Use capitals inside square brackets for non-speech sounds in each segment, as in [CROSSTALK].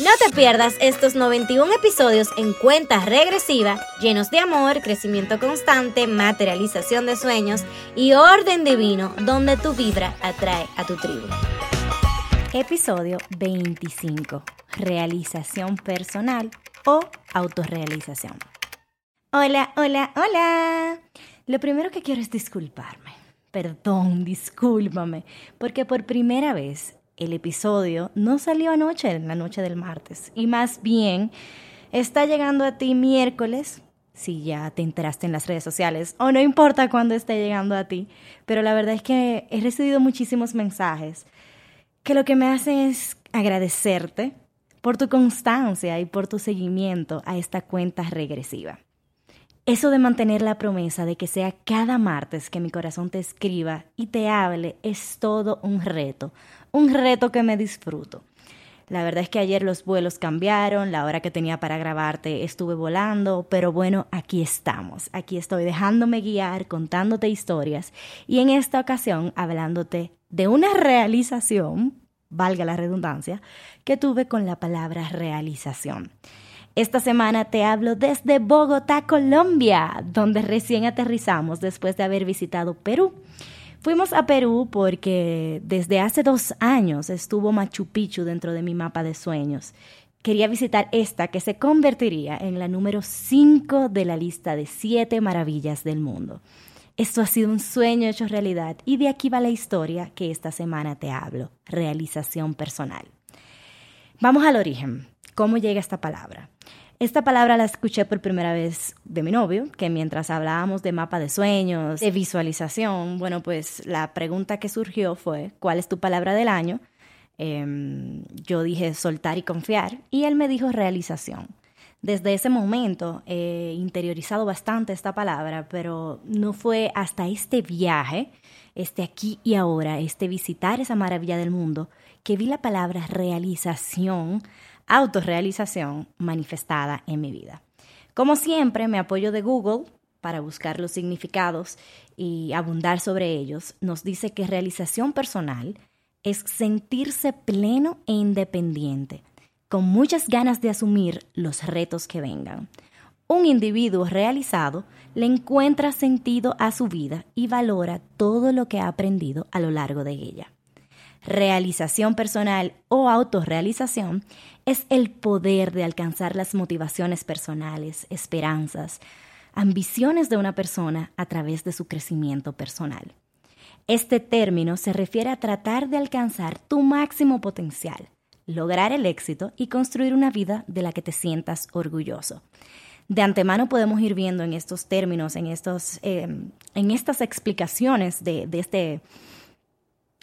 No te pierdas estos 91 episodios en cuenta regresiva, llenos de amor, crecimiento constante, materialización de sueños y orden divino, donde tu vibra atrae a tu tribu. Episodio 25. Realización personal o autorrealización. Hola, hola, hola. Lo primero que quiero es disculparme. Perdón, discúlpame, porque por primera vez el episodio no salió anoche, en la noche del martes, y más bien está llegando a ti miércoles, si ya te enteraste en las redes sociales, o no importa cuándo esté llegando a ti, pero la verdad es que he recibido muchísimos mensajes que lo que me hacen es agradecerte por tu constancia y por tu seguimiento a esta cuenta regresiva. Eso de mantener la promesa de que sea cada martes que mi corazón te escriba y te hable es todo un reto, un reto que me disfruto. La verdad es que ayer los vuelos cambiaron, la hora que tenía para grabarte estuve volando, pero bueno, aquí estamos. Aquí estoy dejándome guiar, contándote historias y en esta ocasión hablándote de una realización, valga la redundancia, que tuve con la palabra realización. Esta semana te hablo desde Bogotá, Colombia, donde recién aterrizamos después de haber visitado Perú. Fuimos a Perú porque desde hace dos años estuvo Machu Picchu dentro de mi mapa de sueños. Quería visitar esta que se convertiría en la número 5 de la lista de 7 maravillas del mundo. Esto ha sido un sueño hecho realidad y de aquí va la historia que esta semana te hablo, realización personal. Vamos al origen. ¿Cómo llega esta palabra? Esta palabra la escuché por primera vez de mi novio, que mientras hablábamos de mapa de sueños, de visualización, bueno, pues la pregunta que surgió fue, ¿cuál es tu palabra del año? Em, yo dije soltar y confiar y él me dijo realización. Desde ese momento he interiorizado bastante esta palabra, pero no fue hasta este viaje, este aquí y ahora, este visitar esa maravilla del mundo, que vi la palabra realización autorrealización manifestada en mi vida. Como siempre, me apoyo de Google para buscar los significados y abundar sobre ellos. Nos dice que realización personal es sentirse pleno e independiente, con muchas ganas de asumir los retos que vengan. Un individuo realizado le encuentra sentido a su vida y valora todo lo que ha aprendido a lo largo de ella realización personal o autorrealización es el poder de alcanzar las motivaciones personales, esperanzas, ambiciones de una persona a través de su crecimiento personal. Este término se refiere a tratar de alcanzar tu máximo potencial, lograr el éxito y construir una vida de la que te sientas orgulloso. De antemano podemos ir viendo en estos términos, en, estos, eh, en estas explicaciones de, de este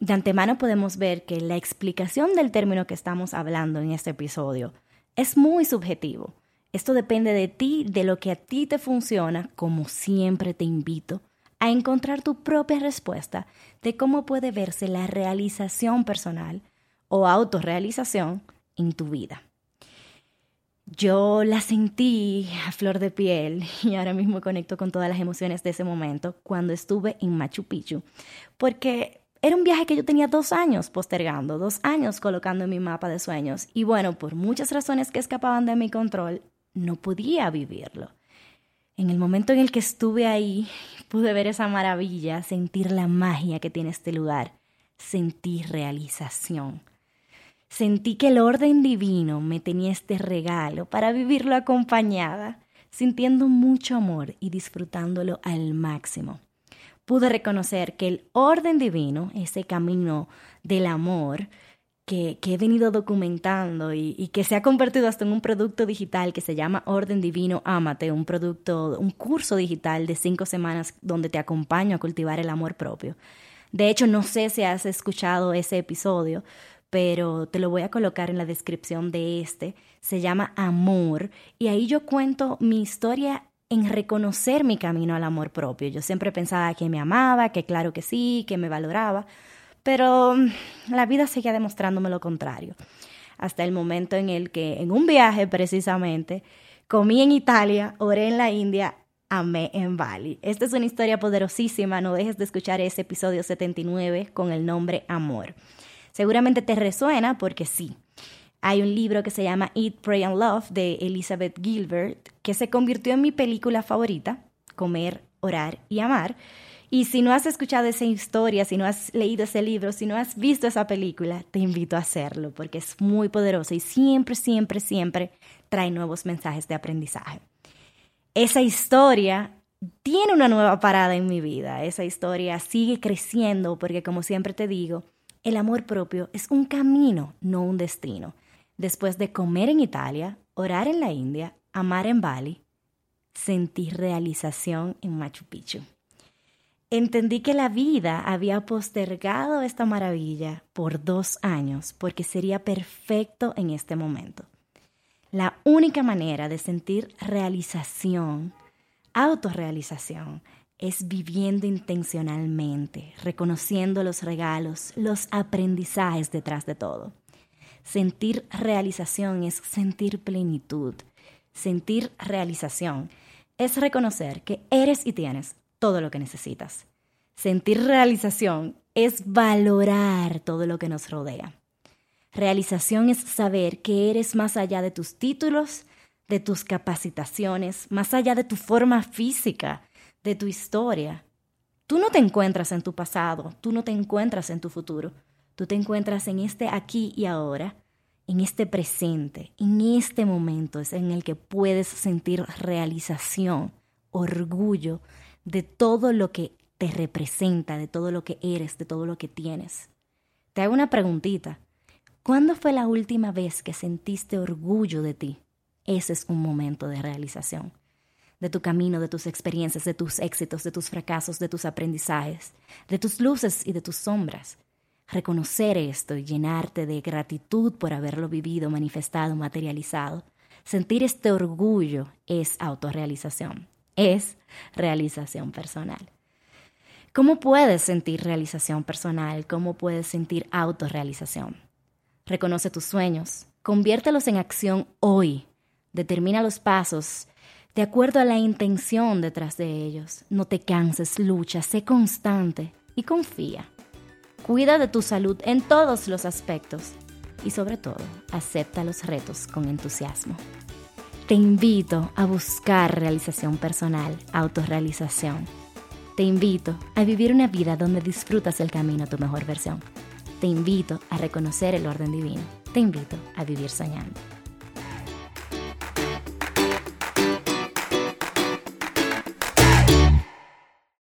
de antemano podemos ver que la explicación del término que estamos hablando en este episodio es muy subjetivo. Esto depende de ti, de lo que a ti te funciona, como siempre te invito a encontrar tu propia respuesta de cómo puede verse la realización personal o autorrealización en tu vida. Yo la sentí a flor de piel [LAUGHS] y ahora mismo conecto con todas las emociones de ese momento cuando estuve en Machu Picchu, porque era un viaje que yo tenía dos años postergando, dos años colocando en mi mapa de sueños. Y bueno, por muchas razones que escapaban de mi control, no podía vivirlo. En el momento en el que estuve ahí, pude ver esa maravilla, sentir la magia que tiene este lugar. Sentí realización. Sentí que el orden divino me tenía este regalo para vivirlo acompañada, sintiendo mucho amor y disfrutándolo al máximo pude reconocer que el orden divino, ese camino del amor, que, he venido documentando y, y, que se ha convertido hasta en un producto digital que se llama Orden Divino Amate, un producto, un curso digital de cinco semanas donde te acompaño a cultivar el amor propio. De hecho, no sé si has escuchado ese episodio, pero te lo voy a colocar en la descripción de este. Se llama Amor y ahí yo cuento mi historia en reconocer mi camino al amor propio. Yo siempre pensaba que me amaba, que claro que sí, que me valoraba, pero mm, la vida seguía demostrándome lo contrario. Hasta el momento en el que, en un viaje precisamente, comí en Italia, oré en la India, amé en Bali. Esta es una historia poderosísima, no dejes de escuchar ese episodio 79 con el nombre Amor. Seguramente te resuena porque sí. Hay un libro que se llama Eat, Pray and Love de Elizabeth Gilbert que se convirtió en mi película favorita, Comer, Orar y Amar. Y si no has escuchado esa historia, si no has leído ese libro, si no has visto esa película, te invito a hacerlo porque es muy poderosa y siempre, siempre, siempre trae nuevos mensajes de aprendizaje. Esa historia tiene una nueva parada en mi vida. Esa historia sigue creciendo porque, como siempre te digo, el amor propio es un camino, no un destino. Después de comer en Italia, orar en la India, amar en Bali, sentí realización en Machu Picchu entendí que la vida había postergado esta maravilla por dos años porque sería perfecto en este momento. La única manera de sentir realización, autorrealización, es viviendo intencionalmente, reconociendo los regalos, los aprendizajes detrás de todo. Sentir realización es sentir plenitud. Sentir realización es reconocer que eres y tienes todo lo que necesitas. Sentir realización es valorar todo lo que nos rodea. Realización es saber que eres más allá de tus títulos, de tus capacitaciones, más allá de tu forma física, de tu historia. Tú no te encuentras en tu pasado, tú no te encuentras en tu futuro, tú te encuentras en este aquí y ahora, en este presente, en este momento es en el que puedes sentir realización, orgullo de todo lo que te representa, de todo lo que eres, de todo lo que tienes. Te hago una preguntita. ¿Cuándo fue la última vez que sentiste orgullo de ti? Ese es un momento de realización, de tu camino, de tus experiencias, de tus éxitos, de tus fracasos, de tus aprendizajes, de tus luces y de tus sombras. Reconocer esto y llenarte de gratitud por haberlo vivido, manifestado, materializado. Sentir este orgullo es autorrealización es realización personal. ¿Cómo puedes sentir realización personal? ¿Cómo puedes sentir autorrealización? Reconoce tus sueños, conviértelos en acción hoy, determina los pasos de acuerdo a la intención detrás de ellos. No te canses, lucha, sé constante y confía. Cuida de tu salud en todos los aspectos y sobre todo, acepta los retos con entusiasmo te invito a buscar realización personal, autorrealización. Te invito a vivir una vida donde disfrutas el camino a tu mejor versión. Te invito a reconocer el orden divino. Te invito a vivir soñando.